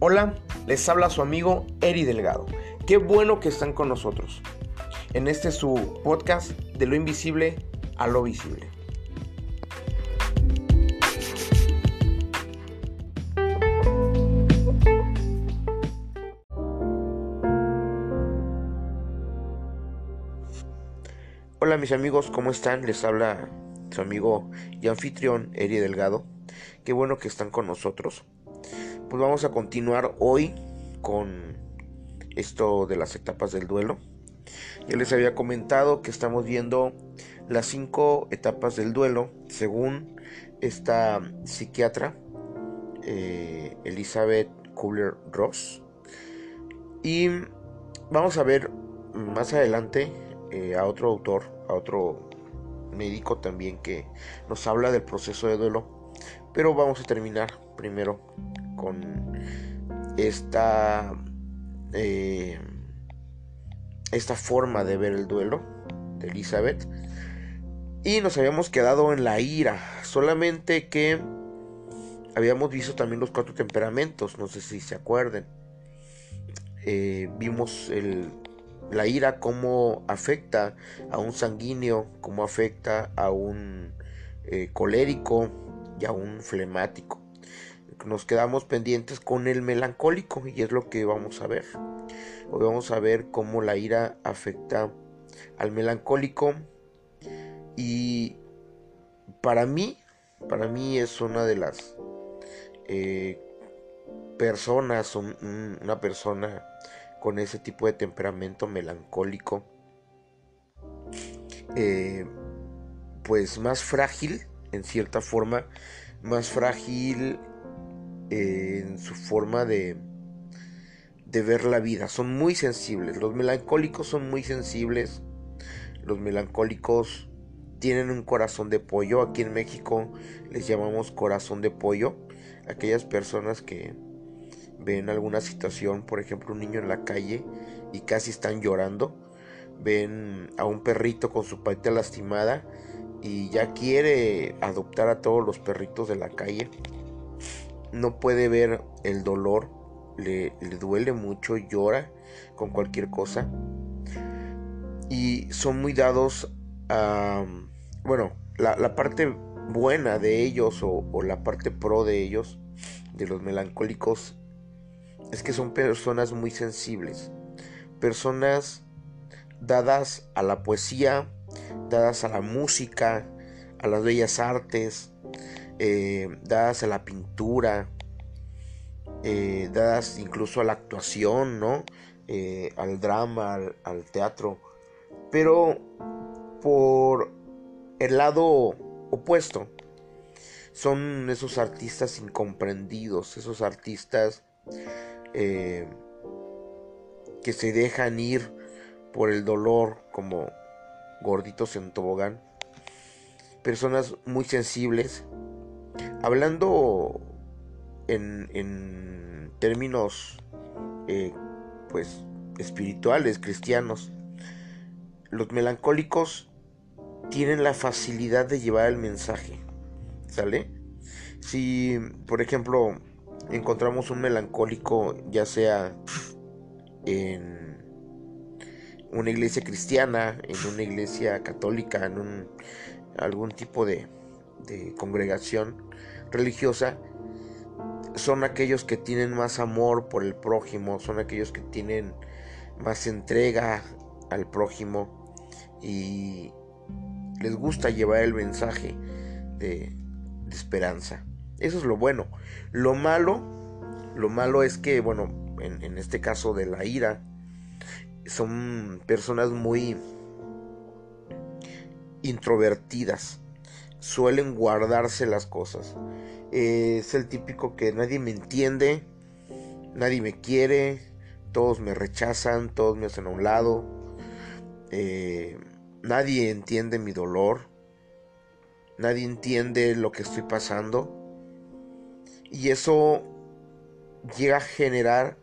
Hola, les habla su amigo Eri Delgado. Qué bueno que están con nosotros. En este su podcast de lo invisible a lo visible. Hola mis amigos, ¿cómo están? Les habla su amigo y anfitrión Eri Delgado. Qué bueno que están con nosotros. Pues vamos a continuar hoy con esto de las etapas del duelo. Ya les había comentado que estamos viendo las cinco etapas del duelo según esta psiquiatra eh, Elizabeth Kubler-Ross. Y vamos a ver más adelante eh, a otro autor, a otro médico también que nos habla del proceso de duelo pero vamos a terminar primero con esta, eh, esta forma de ver el duelo de Elizabeth. Y nos habíamos quedado en la ira, solamente que habíamos visto también los cuatro temperamentos, no sé si se acuerden. Eh, vimos el, la ira cómo afecta a un sanguíneo, cómo afecta a un eh, colérico, y a un flemático. Nos quedamos pendientes con el melancólico y es lo que vamos a ver. Hoy vamos a ver cómo la ira afecta al melancólico y para mí, para mí es una de las eh, personas, una persona con ese tipo de temperamento melancólico, eh, pues más frágil en cierta forma más frágil en su forma de, de ver la vida. Son muy sensibles. Los melancólicos son muy sensibles. Los melancólicos tienen un corazón de pollo. Aquí en México les llamamos corazón de pollo. Aquellas personas que ven alguna situación, por ejemplo un niño en la calle y casi están llorando. Ven a un perrito con su patita lastimada y ya quiere adoptar a todos los perritos de la calle. No puede ver el dolor, le, duele mucho, llora con cualquier cosa. Y son muy dados a, bueno, la, parte buena de ellos o, la parte pro de ellos, de los melancólicos, es que son personas muy sensibles. Personas dadas a la poesía, dadas a la música, a las bellas artes, eh, dadas a la pintura, eh, dadas incluso a la actuación, ¿no? Eh, al drama, al, teatro, pero por el lado opuesto son esos artistas incomprendidos, esos artistas que se dejan ir por el dolor como gorditos en tobogán, personas muy sensibles, hablando en, en términos eh, pues espirituales, cristianos, los melancólicos tienen la facilidad de llevar el mensaje, ¿sale? Si, por ejemplo, encontramos un melancólico, ya sea en una iglesia cristiana, en una iglesia católica, en un, algún tipo de, de congregación religiosa, son aquellos que tienen más amor por el prójimo, son aquellos que tienen más entrega al prójimo y les gusta llevar el mensaje de, esperanza. Eso es lo bueno. Lo malo, lo malo es que, bueno, en, en este caso de la ira, son personas muy introvertidas. Suelen guardarse las cosas. es el típico que nadie me entiende, nadie me quiere, todos me rechazan, todos me hacen a un lado. Eh, nadie entiende mi dolor. Nadie entiende lo que estoy pasando. Y eso llega a generar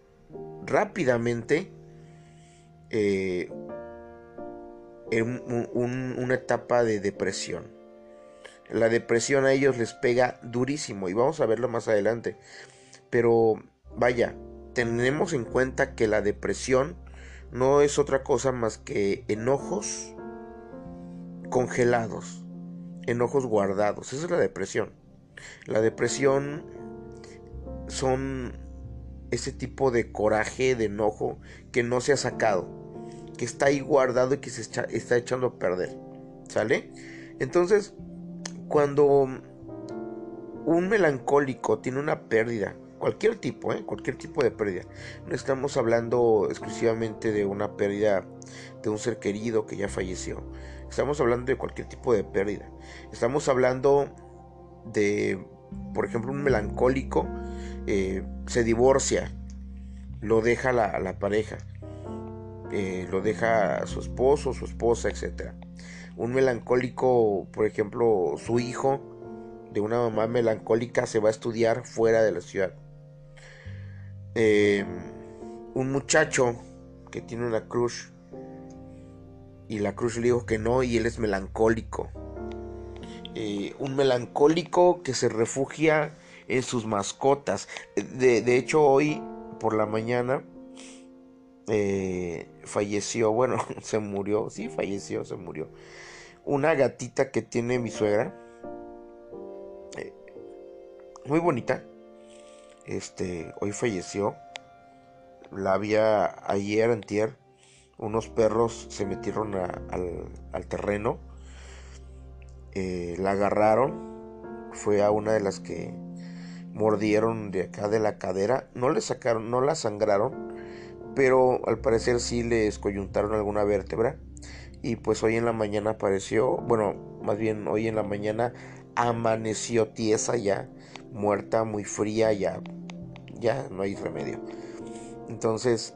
rápidamente eh, una etapa de depresión. La depresión a ellos les pega durísimo y vamos a verlo más adelante. Pero vaya, tenemos en cuenta que la depresión no es otra cosa más que enojos congelados, enojos guardados. Esa es la depresión. La depresión son ese tipo de coraje, de enojo que no se ha sacado, que está ahí guardado y que se está echando a perder. ¿Sale? Entonces, cuando un melancólico tiene una pérdida, cualquier tipo, ¿eh? cualquier tipo de pérdida, no estamos hablando exclusivamente de una pérdida de un ser querido que ya falleció, estamos hablando de cualquier tipo de pérdida, estamos hablando de, por ejemplo, un melancólico eh, se divorcia, lo deja la, la pareja, eh, lo deja a su esposo, su esposa, etc. Un melancólico, por ejemplo, su hijo de una mamá melancólica se va a estudiar fuera de la ciudad. Eh, un muchacho que tiene una cruz y la cruz le dijo que no y él es melancólico. un melancólico que se refugia en sus mascotas. De, hecho, hoy por la mañana eh, falleció, bueno, se murió, sí, falleció, se murió. Una gatita que tiene mi suegra. Eh, muy bonita. Este, hoy falleció. La había ayer, antier. Unos perros se metieron al, terreno. Eh, la agarraron. Fue a una de las que mordieron de acá de la cadera, no le sacaron, no la sangraron, pero al parecer sí le escoyuntaron alguna vértebra y pues hoy en la mañana apareció, bueno, más bien hoy en la mañana amaneció tiesa ya, muerta, muy fría, ya, ya no hay remedio. Entonces,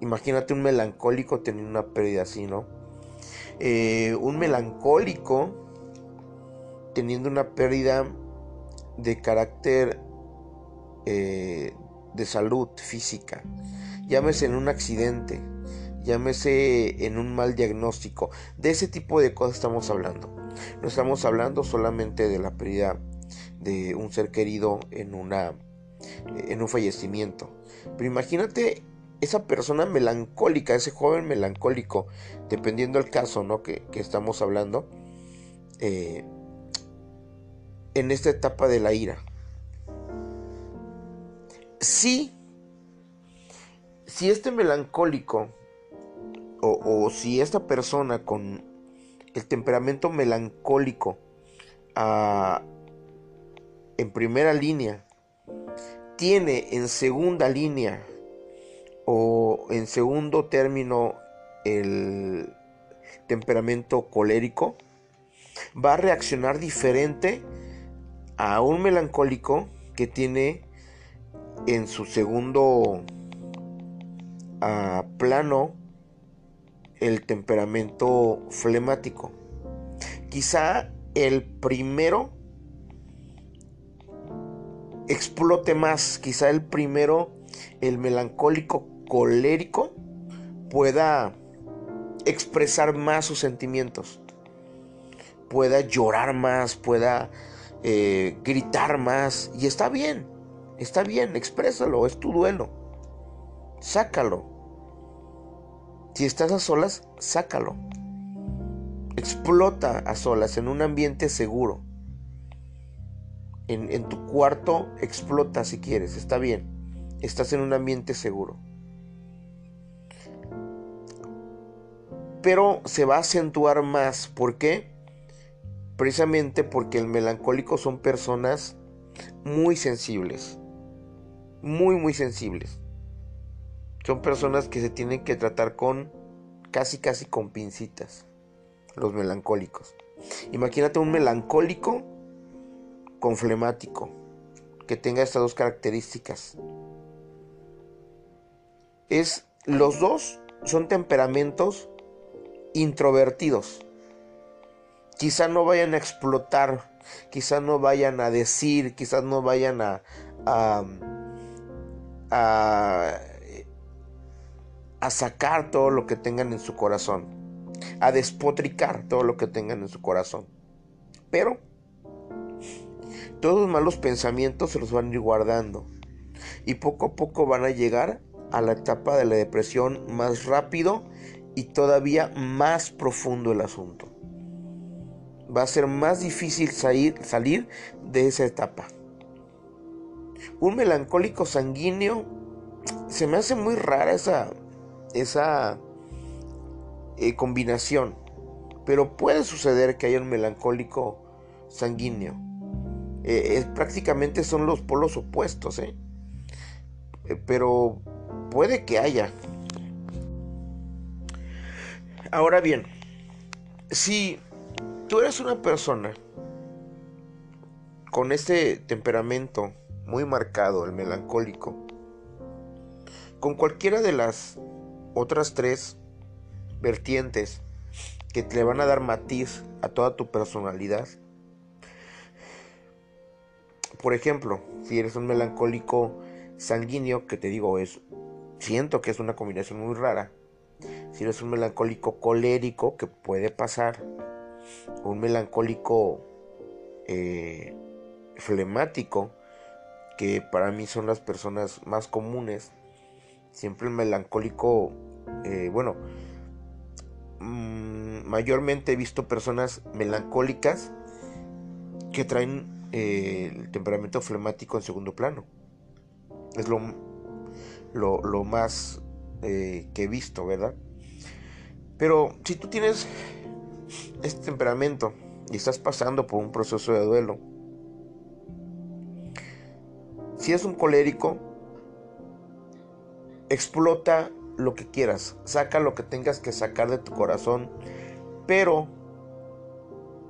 imagínate un melancólico teniendo una pérdida así, ¿no? Eh, un melancólico teniendo una pérdida de carácter eh, de salud física, llámese en un accidente, llámese en un mal diagnóstico, de ese tipo de cosas estamos hablando. No estamos hablando solamente de la pérdida de un ser querido en una en un fallecimiento. Pero imagínate esa persona melancólica, ese joven melancólico, dependiendo del caso ¿no? que, estamos hablando, eh, en esta etapa de la ira si, si este melancólico o, si esta persona con el temperamento melancólico ah, en primera línea tiene en segunda línea o en segundo término el temperamento colérico, va a reaccionar diferente a un melancólico que tiene en su segundo ah, plano el temperamento flemático. Quizá el primero explote más, quizá el primero, el melancólico colérico, pueda expresar más sus sentimientos, pueda llorar más, pueda eh, gritar más, y está bien. Está bien, exprésalo, es tu duelo. Sácalo. Si estás a solas, sácalo. Explota a solas en un ambiente seguro. En, en, tu cuarto explota si quieres, está bien. Estás en un ambiente seguro. Pero se va a acentuar más. ¿Por qué? Precisamente porque el melancólico son personas muy sensibles muy, muy sensibles. Son personas que se tienen que tratar con casi, casi con pincitas. Los melancólicos. Imagínate un melancólico con flemático. Que tenga estas dos características. Es, los dos son temperamentos introvertidos. Quizá no vayan a explotar, quizá no vayan a decir, quizás no vayan a, a a, sacar todo lo que tengan en su corazón, a despotricar todo lo que tengan en su corazón. Pero todos los malos pensamientos se los van a ir guardando. y poco a poco van a llegar a la etapa de la depresión más rápido y todavía más profundo el asunto. Va a ser más difícil salir, salir de esa etapa. Un melancólico sanguíneo se me hace muy rara esa, esa eh, combinación. Pero puede suceder que haya un melancólico sanguíneo. Eh, prácticamente son los polos opuestos, ¿eh? pero puede que haya. Ahora bien, si tú eres una persona con este temperamento muy marcado, el melancólico, con cualquiera de las otras tres vertientes que te le van a dar matiz a toda tu personalidad. Por ejemplo, si eres un melancólico sanguíneo, que te digo es, siento que es una combinación muy rara. Si eres un melancólico colérico, que puede pasar, un melancólico eh, flemático, que para mí son las personas más comunes. Siempre el melancólico, eh, bueno, mm, mayormente he visto personas melancólicas que traen eh, el temperamento flemático en segundo plano. Es lo, lo, más eh, que he visto, ¿verdad? Pero si tú tienes este temperamento y estás pasando por un proceso de duelo, si es un colérico, explota lo que quieras, saca lo que tengas que sacar de tu corazón, pero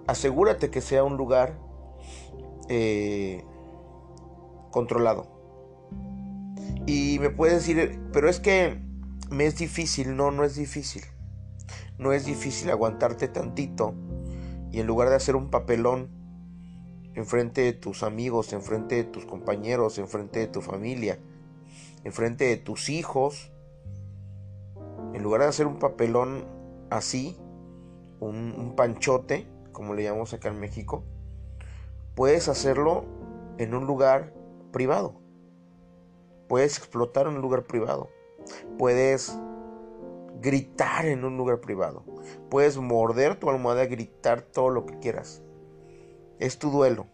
asegúrate que sea un lugar eh, controlado. Y me puedes decir, pero es que me es difícil, no, no es difícil. No es difícil aguantarte tantito y en lugar de hacer un papelón enfrente de tus amigos, enfrente de tus compañeros, enfrente de tu familia, enfrente de tus hijos, en lugar de hacer un papelón así, un, panchote, como le llamamos acá en México, puedes hacerlo en un lugar privado. Puedes explotar en un lugar privado. Puedes gritar en un lugar privado. Puedes morder tu almohada gritar todo lo que quieras es tu duelo.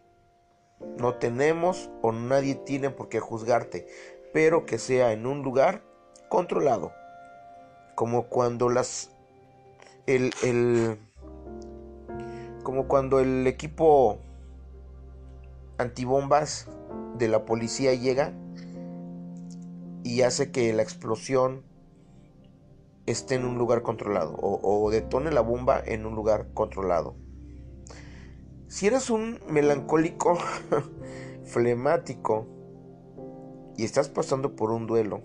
No tenemos o nadie tiene por qué juzgarte, pero que sea en un lugar controlado. Como cuando las el, el como cuando el equipo antibombas de la policía llega y hace que la explosión esté en un lugar controlado o, o detone la bomba en un lugar controlado. Si eres un melancólico flemático y estás pasando por un duelo,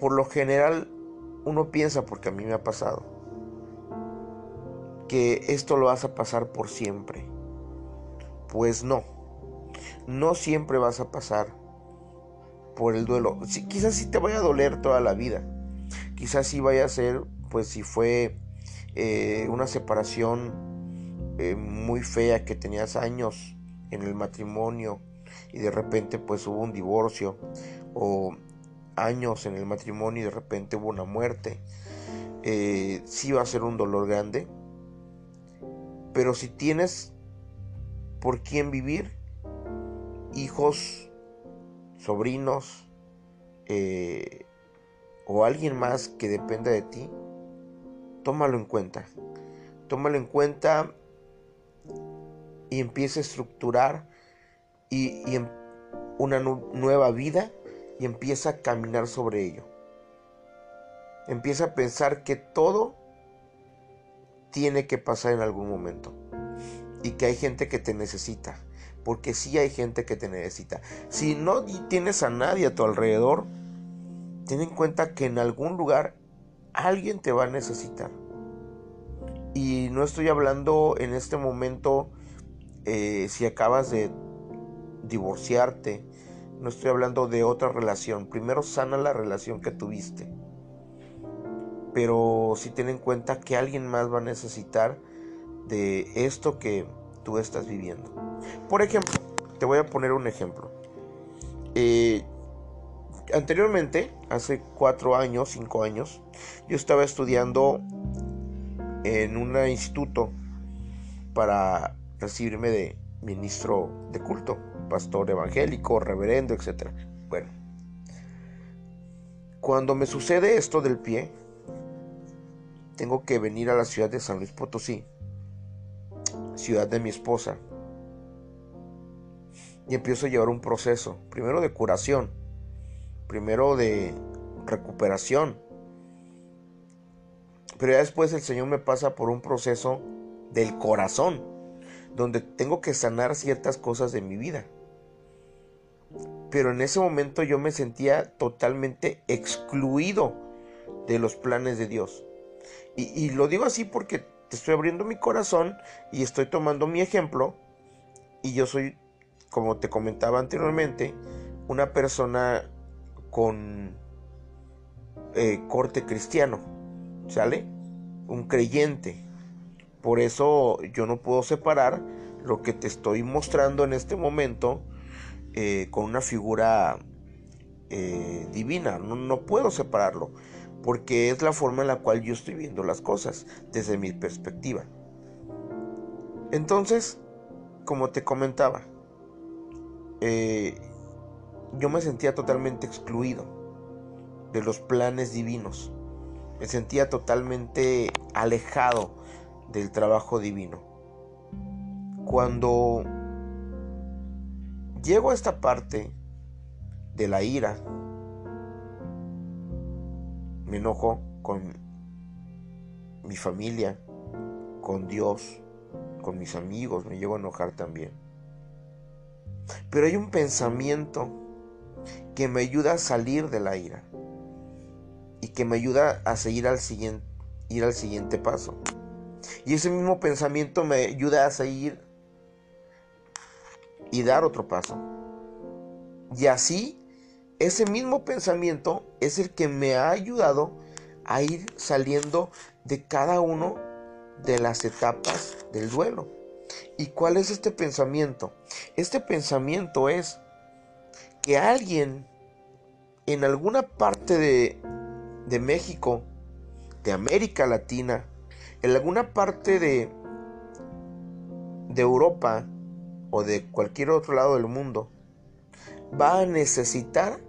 por lo general uno piensa, porque a mí me ha pasado, que esto lo vas a pasar por siempre. Pues no, no siempre vas a pasar por el duelo. quizás sí te vaya a doler toda la vida. Quizás sí vaya a ser, pues si fue eh, una separación eh, muy fea que tenías años en el matrimonio y de repente pues hubo un divorcio o años en el matrimonio y de repente hubo una muerte eh, sí va a ser un dolor grande pero si tienes por quién vivir hijos sobrinos o alguien más que dependa de ti tómalo en cuenta. Tómalo en cuenta y empieza a estructurar y, em, una nueva vida y empieza a caminar sobre ello. Empieza a pensar que todo tiene que pasar en algún momento y que hay gente que te necesita, porque sí hay gente que te necesita. Si no tienes a nadie a tu alrededor, ten en cuenta que en algún lugar alguien te va a necesitar. Y no estoy hablando en este momento eh, si acabas de divorciarte, no estoy hablando de otra relación. Primero sana la relación que tuviste. Pero si ten en cuenta que alguien más va a necesitar de esto que tú estás viviendo. Por ejemplo, te voy a poner un ejemplo. Eh, anteriormente, hace cuatro años, cinco años, yo estaba estudiando en un instituto para recibirme de ministro de culto, pastor evangélico, reverendo, etc. Bueno, cuando me sucede esto del pie, tengo que venir a la ciudad de San Luis Potosí, ciudad de mi esposa, y empiezo a llevar un proceso, primero de curación, primero de recuperación, pero ya después el Señor me pasa por un proceso del corazón, donde tengo que sanar ciertas cosas de mi vida. Pero en ese momento yo me sentía totalmente excluido de los planes de Dios. Y, lo digo así porque te estoy abriendo mi corazón y estoy tomando mi ejemplo. Y yo soy, como te comentaba anteriormente, una persona con eh, corte cristiano. ¿Sale? Un creyente. Por eso yo no puedo separar lo que te estoy mostrando en este momento eh, con una figura eh, divina. No, puedo separarlo porque es la forma en la cual yo estoy viendo las cosas desde mi perspectiva. Entonces, como te comentaba, eh, yo me sentía totalmente excluido de los planes divinos. Me sentía totalmente alejado del trabajo divino. Cuando llego a esta parte de la ira, me enojo con mi familia, con Dios, con mis amigos, me llevo a enojar también. Pero hay un pensamiento que me ayuda a salir de la ira y que me ayuda a seguir al siguiente, ir al siguiente paso. Y ese mismo pensamiento me ayuda a seguir y dar otro paso. Y así ese mismo pensamiento es el que me ha ayudado a ir saliendo de cada uno de las etapas del duelo. ¿Y cuál es este pensamiento? Este pensamiento es que alguien en alguna parte de, de México, de América Latina, en alguna parte de, de Europa o de cualquier otro lado del mundo, va a necesitar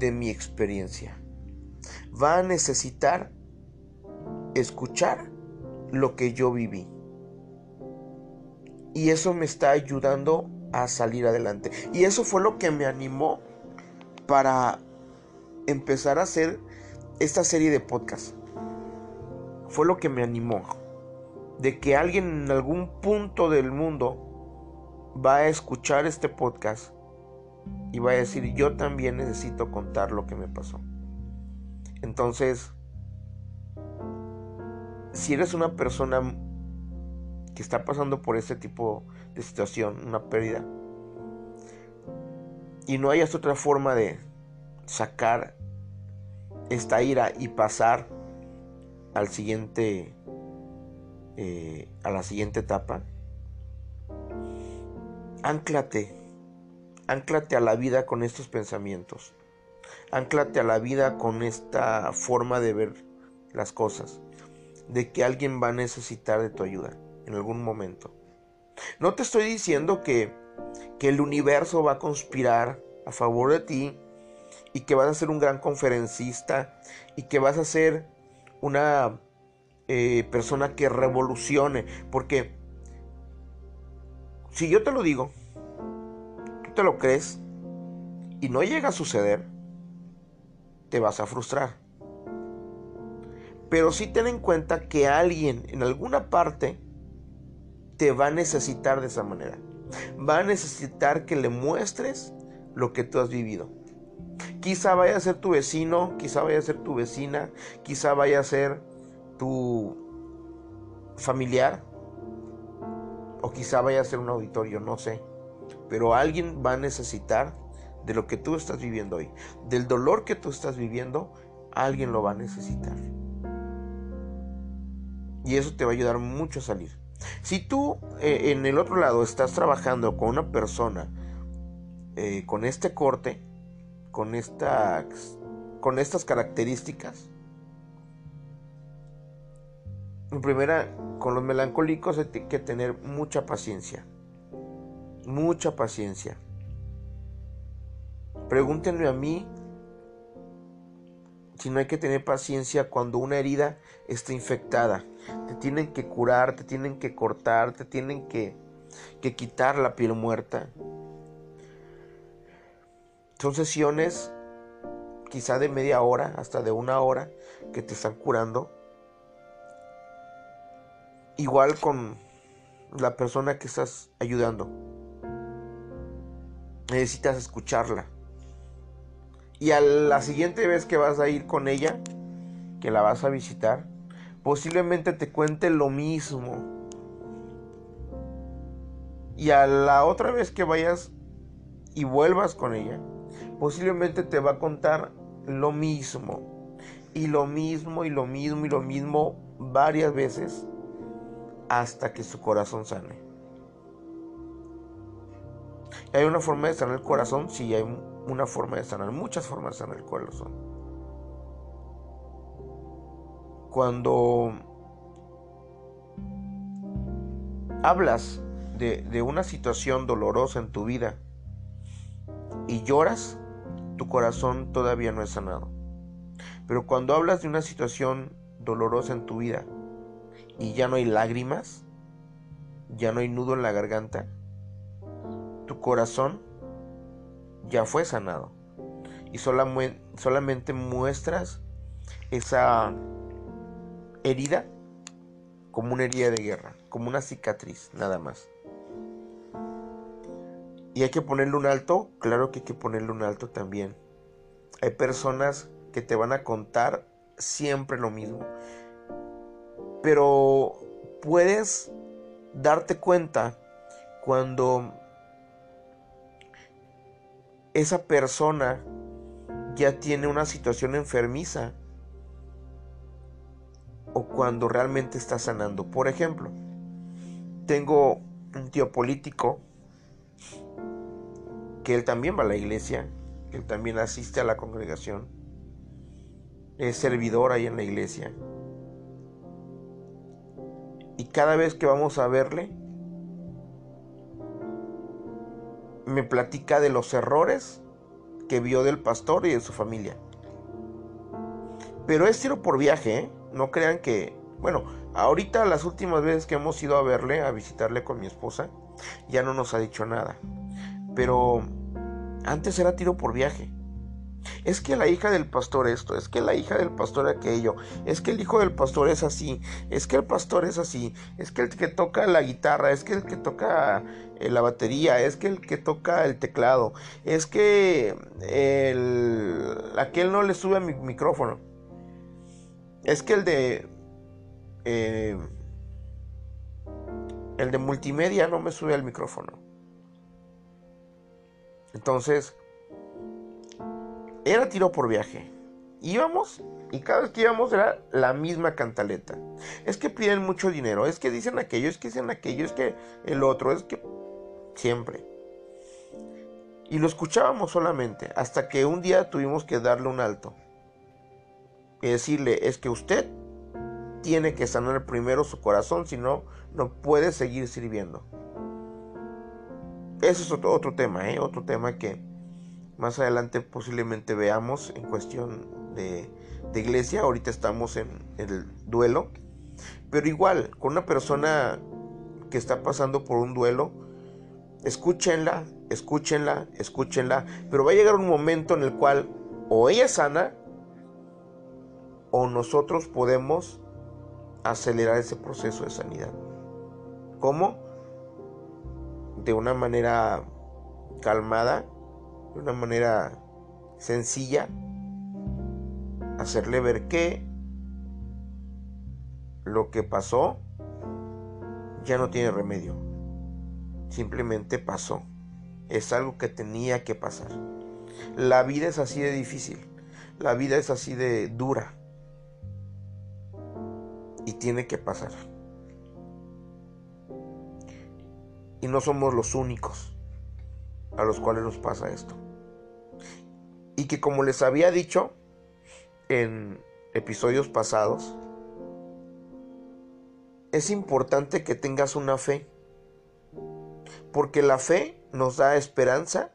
de mi experiencia. Va a necesitar escuchar lo que yo viví. Y eso me está ayudando a salir adelante. Y eso fue lo que me animó para empezar a hacer esta serie de podcast. Fue lo que me animó. De que alguien en algún punto del mundo va a escuchar este podcast y va a decir, yo también necesito contar lo que me pasó. Entonces, si eres una persona que está pasando por este tipo de situación, una pérdida, y no hayas otra forma de sacar esta ira y pasar al siguiente, eh, a la siguiente etapa, anclate Anclate a la vida con estos pensamientos. Anclate a la vida con esta forma de ver las cosas. De que alguien va a necesitar de tu ayuda en algún momento. No te estoy diciendo que, que el universo va a conspirar a favor de ti y que vas a ser un gran conferencista y que vas a ser una eh, persona que revolucione. Porque si yo te lo digo, te lo crees y no llega a suceder, te vas a frustrar. Pero sí ten en cuenta que alguien en alguna parte te va a necesitar de esa manera. Va a necesitar que le muestres lo que tú has vivido. Quizá vaya a ser tu vecino, quizá vaya a ser tu vecina, quizá vaya a ser tu familiar, o quizá vaya a ser un auditorio, no sé. Pero alguien va a necesitar de lo que tú estás viviendo hoy. Del dolor que tú estás viviendo, alguien lo va a necesitar. Y eso te va a ayudar mucho a salir. Si tú eh, en el otro lado estás trabajando con una persona eh, con este corte, con, esta, con estas características, en primera, con los melancólicos hay que tener mucha paciencia. Mucha paciencia. Pregúntenme a mí si no hay que tener paciencia cuando una herida está infectada. Te tienen que curar, te tienen que cortar, te tienen que, que quitar la piel muerta. Son sesiones quizá de media hora, hasta de una hora, que te están curando. Igual con la persona que estás ayudando. Necesitas escucharla. Y a la siguiente vez que vas a ir con ella, que la vas a visitar, posiblemente te cuente lo mismo. Y a la otra vez que vayas y vuelvas con ella, posiblemente te va a contar lo mismo. Y lo mismo y lo mismo y lo mismo varias veces hasta que su corazón sane. ¿Hay una forma de sanar el corazón? Sí, hay una forma de sanar, muchas formas de sanar el corazón. Cuando hablas de, de una situación dolorosa en tu vida y lloras, tu corazón todavía no es sanado. Pero cuando hablas de una situación dolorosa en tu vida y ya no hay lágrimas, ya no hay nudo en la garganta, tu corazón ya fue sanado. Y solamente muestras esa herida como una herida de guerra, como una cicatriz, nada más. ¿Y hay que ponerle un alto? Claro que hay que ponerle un alto también. Hay personas que te van a contar siempre lo mismo. Pero puedes darte cuenta cuando esa persona ya tiene una situación enfermiza o cuando realmente está sanando. Por ejemplo, tengo un tío político que él también va a la iglesia, que él también asiste a la congregación, es servidor ahí en la iglesia. Y cada vez que vamos a verle, me platica de los errores que vio del pastor y de su familia. Pero es tiro por viaje, ¿eh? no crean que, bueno, ahorita las últimas veces que hemos ido a verle, a visitarle con mi esposa, ya no nos ha dicho nada. Pero antes era tiro por viaje. Es que la hija del pastor esto, es que la hija del pastor aquello, es que el hijo del pastor es así, es que el pastor es así, es que el que toca la guitarra, es que el que toca eh, la batería, es que el que toca el teclado, es que el, aquel no le sube a mi micrófono, es que el de... Eh, el de multimedia no me sube al micrófono. Entonces, era tiro por viaje. Íbamos y cada vez que íbamos era la misma cantaleta. Es que piden mucho dinero, es que dicen aquello, es que dicen aquello, es que el otro, es que siempre. Y lo escuchábamos solamente hasta que un día tuvimos que darle un alto. Y decirle, es que usted tiene que sanar primero su corazón, si no, no puede seguir sirviendo. Ese es otro, otro tema, ¿eh? otro tema que más adelante posiblemente veamos en cuestión de, iglesia. Ahorita estamos en, el duelo. Pero igual, con una persona que está pasando por un duelo, escúchenla, escúchenla, escúchenla. Pero va a llegar un momento en el cual o ella sana o nosotros podemos acelerar ese proceso de sanidad. ¿Cómo? De una manera calmada de una manera sencilla, hacerle ver que lo que pasó ya no tiene remedio. Simplemente pasó. Es algo que tenía que pasar. La vida es así de difícil. La vida es así de dura. Y tiene que pasar. Y no somos los únicos a los cuales nos pasa esto. Y que como les había dicho en episodios pasados, es importante que tengas una fe. Porque la fe nos da esperanza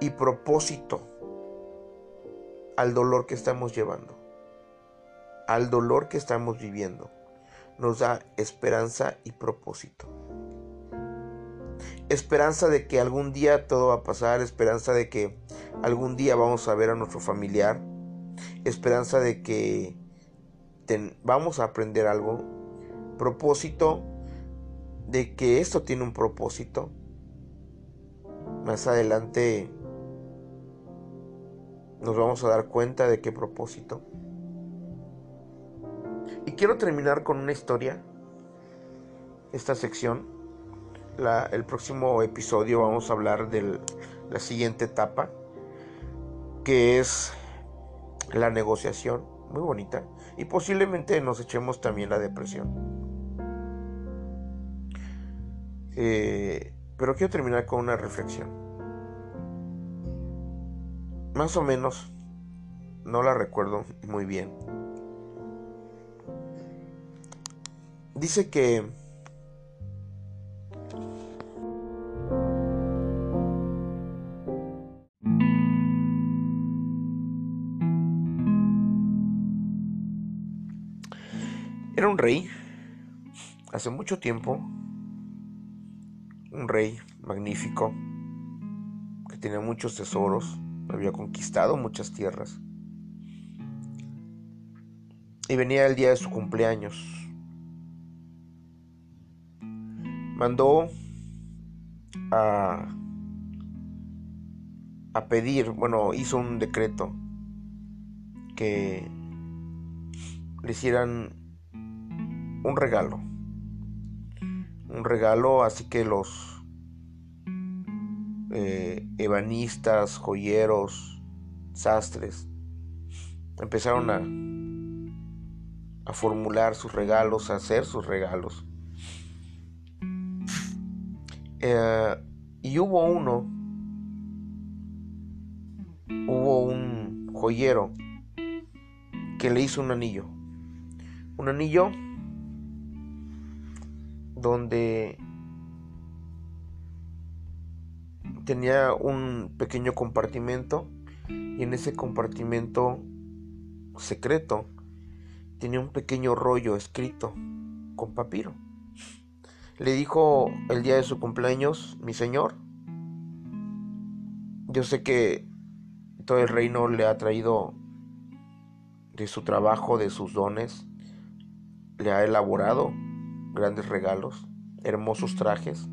y propósito al dolor que estamos llevando, al dolor que estamos viviendo. Nos da esperanza y propósito. Esperanza de que algún día todo va a pasar, esperanza de que algún día vamos a ver a nuestro familiar, esperanza de que vamos a aprender algo, propósito de que esto tiene un propósito. Más adelante nos vamos a dar cuenta de qué propósito. Y quiero terminar con una historia, esta sección. El próximo episodio vamos a hablar de la siguiente etapa, que es la negociación, muy bonita, y posiblemente nos echemos también la depresión. Eh, pero quiero terminar con una reflexión más o menos, no la recuerdo muy bien. Dice que un rey hace mucho tiempo, un rey magnífico que tenía muchos tesoros había conquistado muchas tierras. Y venía el día de su cumpleaños. Mandó a, a pedir, bueno, hizo un decreto que le hicieran un regalo. Un regalo, así que los eh, ebanistas, joyeros, sastres, empezaron a, a formular sus regalos, a hacer sus regalos. Eh, y hubo uno, hubo un joyero que le hizo un anillo. Un anillo donde tenía un pequeño compartimento y en ese compartimento secreto tenía un pequeño rollo escrito con papiro. Le dijo el día de su cumpleaños, mi señor, yo sé que todo el reino le ha traído de su trabajo, de sus dones, le ha elaborado grandes regalos, hermosos trajes,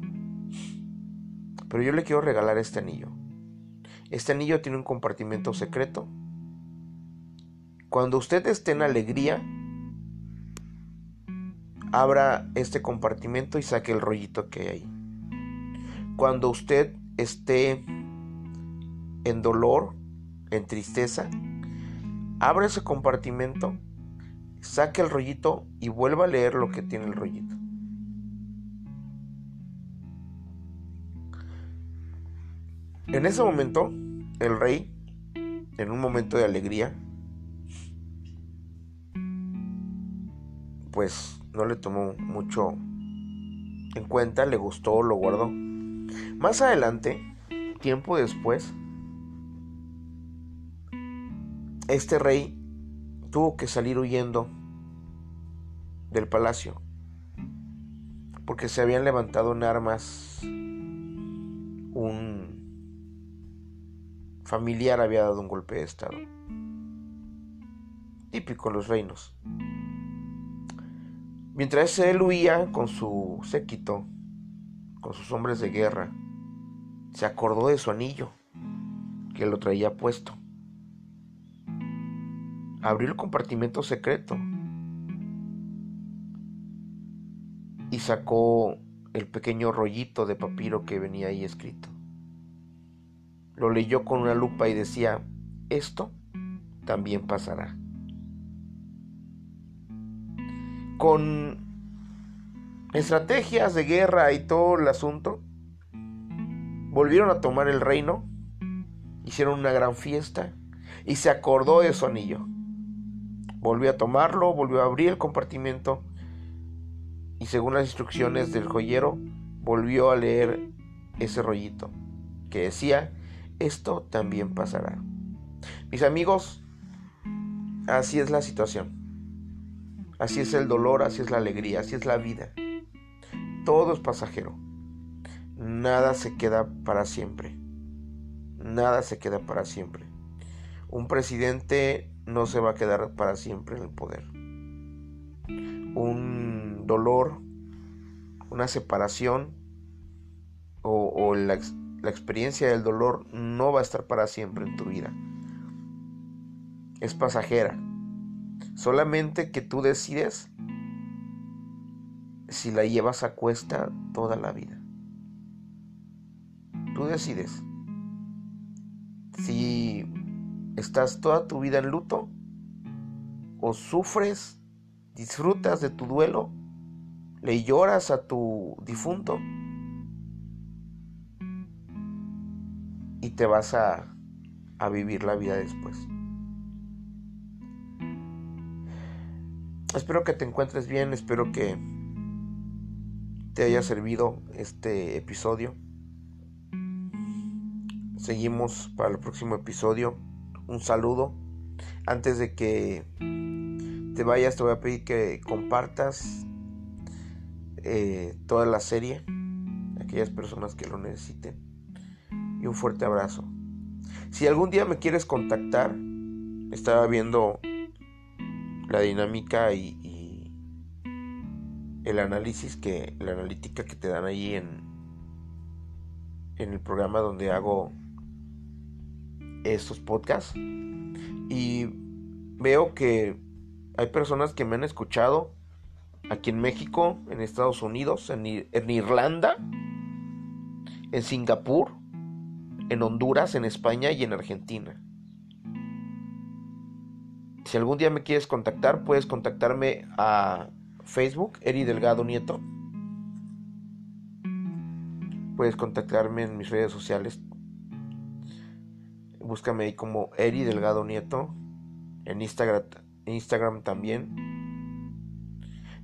pero yo le quiero regalar este anillo. Este anillo tiene un compartimento secreto. Cuando usted esté en alegría, abra este compartimento y saque el rollito que hay ahí. Cuando usted esté en dolor, en tristeza, abra ese compartimento, saque el rollito y vuelva a leer lo que tiene el rollito. En ese momento, el rey, en un momento de alegría, pues no le tomó mucho en cuenta, le gustó, lo guardó. Más adelante, tiempo después, este rey tuvo que salir huyendo del palacio porque se habían levantado en armas un familiar había dado un golpe de estado. Típico en los reinos. Mientras él huía con su séquito, con sus hombres de guerra, se acordó de su anillo, que lo traía puesto. Abrió el compartimento secreto y sacó el pequeño rollito de papiro que venía ahí escrito. Lo leyó con una lupa y decía, esto también pasará. Con estrategias de guerra y todo el asunto, volvieron a tomar el reino, hicieron una gran fiesta y se acordó de su anillo. Volvió a tomarlo, volvió a abrir el compartimento y según las instrucciones del joyero, volvió a leer ese rollito que decía, esto también pasará. Mis amigos, así es la situación. Así es el dolor, así es la alegría, así es la vida. Todo es pasajero. Nada se queda para siempre. Nada se queda para siempre. Un presidente no se va a quedar para siempre en el poder. Un dolor, una separación o, la, la experiencia del dolor no va a estar para siempre en tu vida. Es pasajera. Solamente que tú decides si la llevas a cuesta toda la vida. Tú decides. Si estás toda tu vida en luto o sufres, disfrutas de tu duelo, le lloras a tu difunto y te vas a, a vivir la vida después. Espero que te encuentres bien, espero que te haya servido este episodio. Seguimos para el próximo episodio. Un saludo. Antes de que te vayas, te voy a pedir que compartas eh, toda la serie. aquellas personas que lo necesiten. Y un fuerte abrazo. Si algún día me quieres contactar, estaba viendo la dinámica y, el análisis que la analítica que te dan ahí en en el programa donde hago estos podcasts y veo que hay personas que me han escuchado aquí en México, en Estados Unidos, en, Irlanda, en Singapur, en Honduras, en España y en Argentina. Si algún día me quieres contactar, puedes contactarme a Facebook, Eri Delgado Nieto. Puedes contactarme en mis redes sociales. Búscame ahí como Eri Delgado Nieto. En Instagram, Instagram también.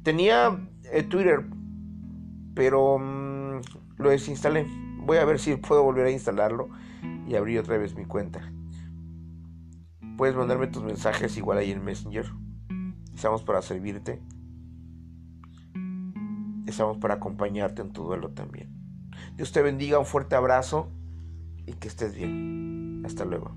Tenía eh, Twitter, pero mm, lo desinstalé. Voy a ver si puedo volver a instalarlo y abrir otra vez mi cuenta. Puedes mandarme tus mensajes igual ahí en Messenger. Estamos para servirte. Estamos para acompañarte en tu duelo también. Dios te bendiga, un fuerte abrazo y que estés bien. Hasta luego.